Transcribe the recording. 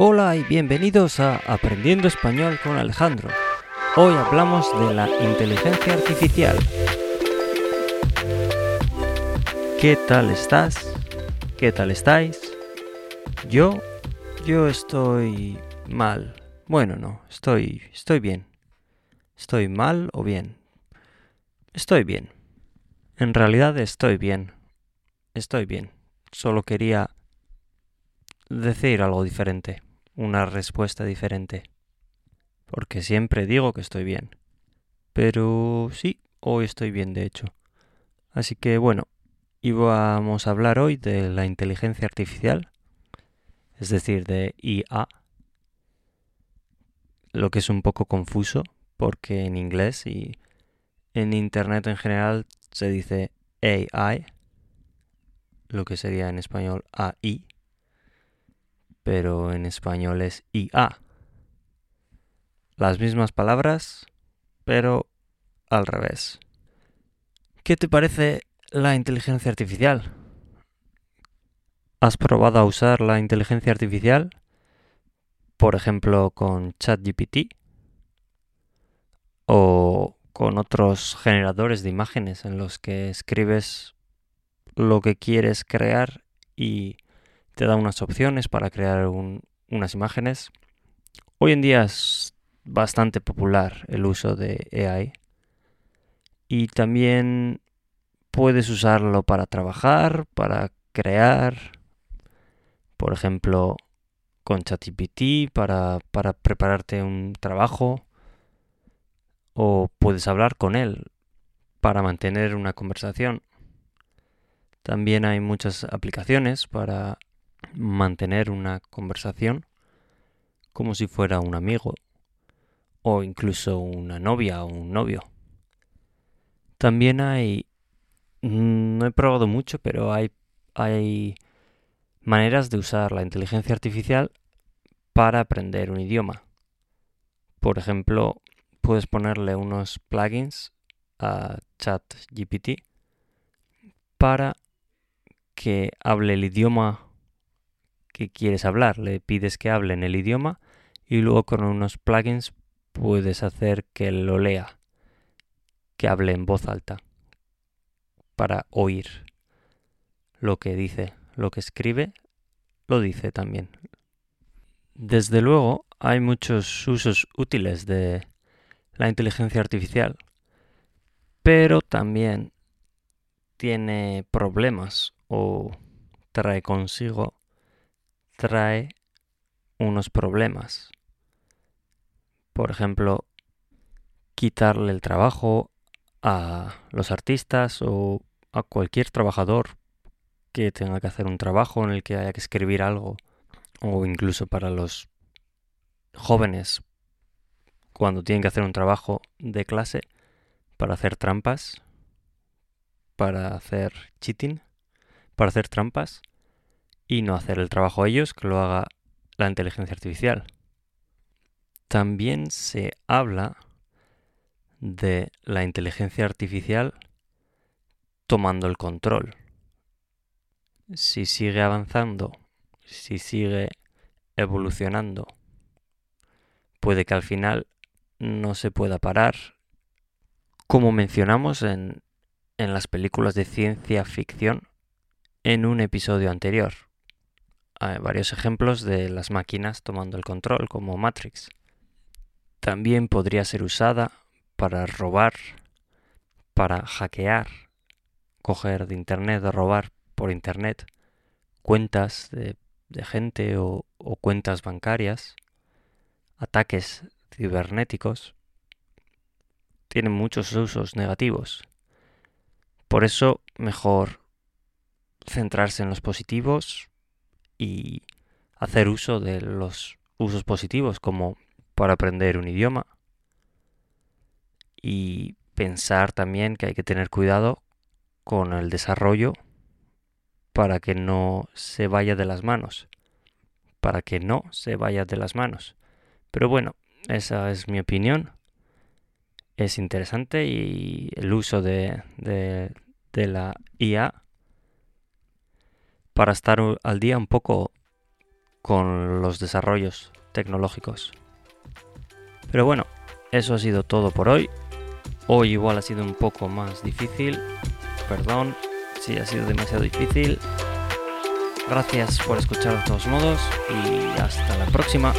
Hola y bienvenidos a Aprendiendo Español con Alejandro. Hoy hablamos de la inteligencia artificial. ¿Qué tal estás? ¿Qué tal estáis? Yo, yo estoy mal. Bueno, no, estoy, estoy bien. ¿Estoy mal o bien? Estoy bien. En realidad estoy bien. Estoy bien. Solo quería decir algo diferente una respuesta diferente. Porque siempre digo que estoy bien. Pero sí, hoy estoy bien de hecho. Así que bueno, íbamos a hablar hoy de la inteligencia artificial, es decir, de IA, lo que es un poco confuso porque en inglés y en Internet en general se dice AI, lo que sería en español AI pero en español es IA. Las mismas palabras, pero al revés. ¿Qué te parece la inteligencia artificial? ¿Has probado a usar la inteligencia artificial? Por ejemplo, con ChatGPT o con otros generadores de imágenes en los que escribes lo que quieres crear y te da unas opciones para crear unas imágenes. Hoy en día es bastante popular el uso de AI y también puedes usarlo para trabajar, para crear, por ejemplo, con ChatGPT para, para prepararte un trabajo o puedes hablar con él para mantener una conversación. También hay muchas aplicaciones para mantener una conversación como si fuera un amigo o incluso una novia o un novio. También hay, no he probado mucho, pero hay, hay maneras de usar la inteligencia artificial para aprender un idioma. Por ejemplo, puedes ponerle unos plugins a ChatGPT para que hable el idioma que quieres hablar. Le pides que hable en el idioma y luego con unos plugins puedes hacer que lo lea, que hable en voz alta para oír lo que dice, lo que escribe, lo dice también. Desde luego hay muchos usos útiles de la inteligencia artificial, pero también tiene problemas o trae consigo trae unos problemas. Por ejemplo, quitarle el trabajo a los artistas o a cualquier trabajador que tenga que hacer un trabajo en el que haya que escribir algo o incluso para los jóvenes cuando tienen que hacer un trabajo de clase para hacer trampas, para hacer cheating, para hacer trampas, y no hacer el trabajo ellos, que lo haga la inteligencia artificial. También se habla de la inteligencia artificial tomando el control. Si sigue avanzando, si sigue evolucionando, puede que al final no se pueda parar. Como mencionamos en, en las películas de ciencia ficción en un episodio anterior varios ejemplos de las máquinas tomando el control, como Matrix. También podría ser usada para robar, para hackear, coger de Internet robar por Internet cuentas de, gente o cuentas bancarias, ataques cibernéticos. Tienen muchos usos negativos. Por eso, mejor centrarse en los positivos y hacer uso de los usos positivos como para aprender un idioma y pensar también que hay que tener cuidado con el desarrollo para que no se vaya de las manos, para que no se vaya de las manos. Pero bueno, esa es mi opinión. Es interesante y el uso de, de, de la IA para estar al día un poco con los desarrollos tecnológicos. Pero bueno, eso ha sido todo por hoy. Hoy igual ha sido un poco más difícil. Perdón si ha sido demasiado difícil. Gracias por escuchar de todos modos y hasta la próxima.